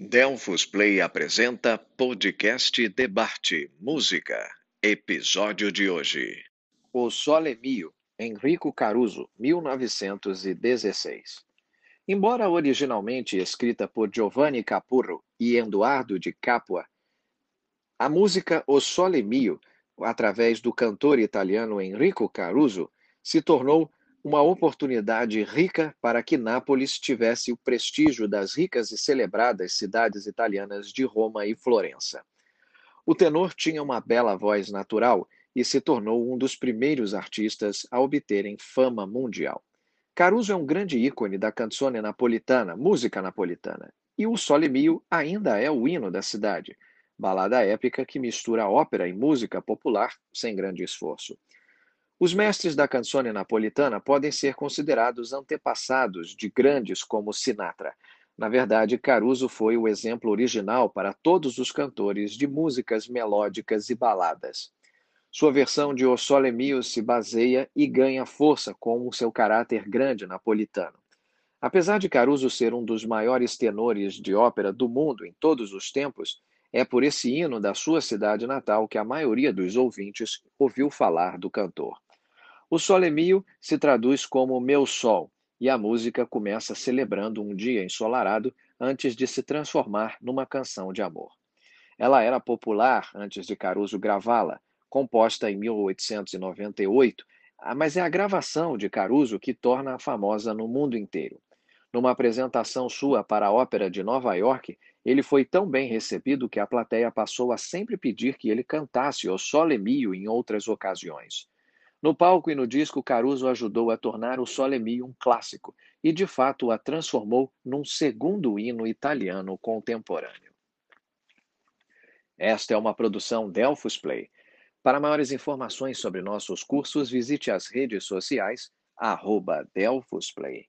Delfos Play apresenta podcast Debate Música. Episódio de hoje. O Sole Mio, Enrico Caruso, 1916. Embora originalmente escrita por Giovanni Capurro e Eduardo de Capua, a música O Sole Mio, através do cantor italiano Enrico Caruso, se tornou uma oportunidade rica para que Nápoles tivesse o prestígio das ricas e celebradas cidades italianas de Roma e Florença. O tenor tinha uma bela voz natural e se tornou um dos primeiros artistas a obterem fama mundial. Caruso é um grande ícone da canzone napolitana, música napolitana, e o Sole Mio ainda é o hino da cidade, balada épica que mistura ópera e música popular sem grande esforço. Os mestres da canzone napolitana podem ser considerados antepassados de grandes como Sinatra. Na verdade, Caruso foi o exemplo original para todos os cantores de músicas melódicas e baladas. Sua versão de O Sole Mio se baseia e ganha força com o seu caráter grande napolitano. Apesar de Caruso ser um dos maiores tenores de ópera do mundo em todos os tempos, é por esse hino da sua cidade natal que a maioria dos ouvintes ouviu falar do cantor. O Sole Mio se traduz como Meu Sol, e a música começa celebrando um dia ensolarado antes de se transformar numa canção de amor. Ela era popular antes de Caruso gravá-la, composta em 1898, ah, mas é a gravação de Caruso que torna-a famosa no mundo inteiro. Numa apresentação sua para a Ópera de Nova York, ele foi tão bem recebido que a plateia passou a sempre pedir que ele cantasse o Sole Mio em outras ocasiões. No palco e no disco, Caruso ajudou a tornar o Sole Mio um clássico e, de fato, a transformou num segundo hino italiano contemporâneo. Esta é uma produção Delphos Play. Para maiores informações sobre nossos cursos, visite as redes sociais arroba Play.